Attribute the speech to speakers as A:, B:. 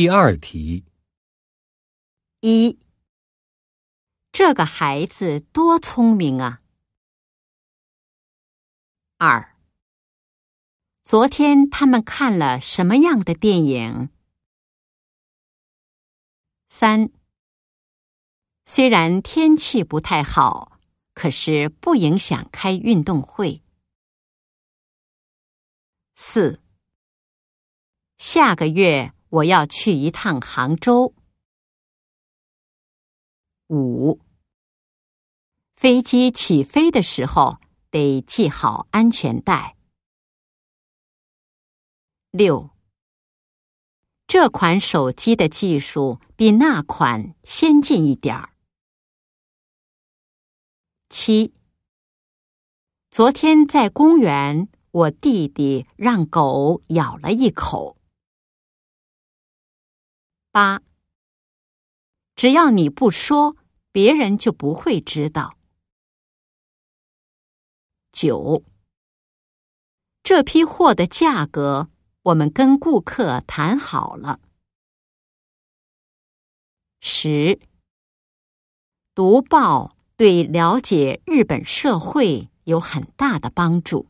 A: 第二题，
B: 一，这个孩子多聪明啊！二，昨天他们看了什么样的电影？三，虽然天气不太好，可是不影响开运动会。四，下个月我要去一趟杭州。五，飞机起飞的时候得系好安全带。六，这款手机的技术比那款先进一点儿。七，昨天在公园。我弟弟让狗咬了一口。八，只要你不说，别人就不会知道。九，这批货的价格我们跟顾客谈好了。十，读报对了解日本社会有很大的帮助。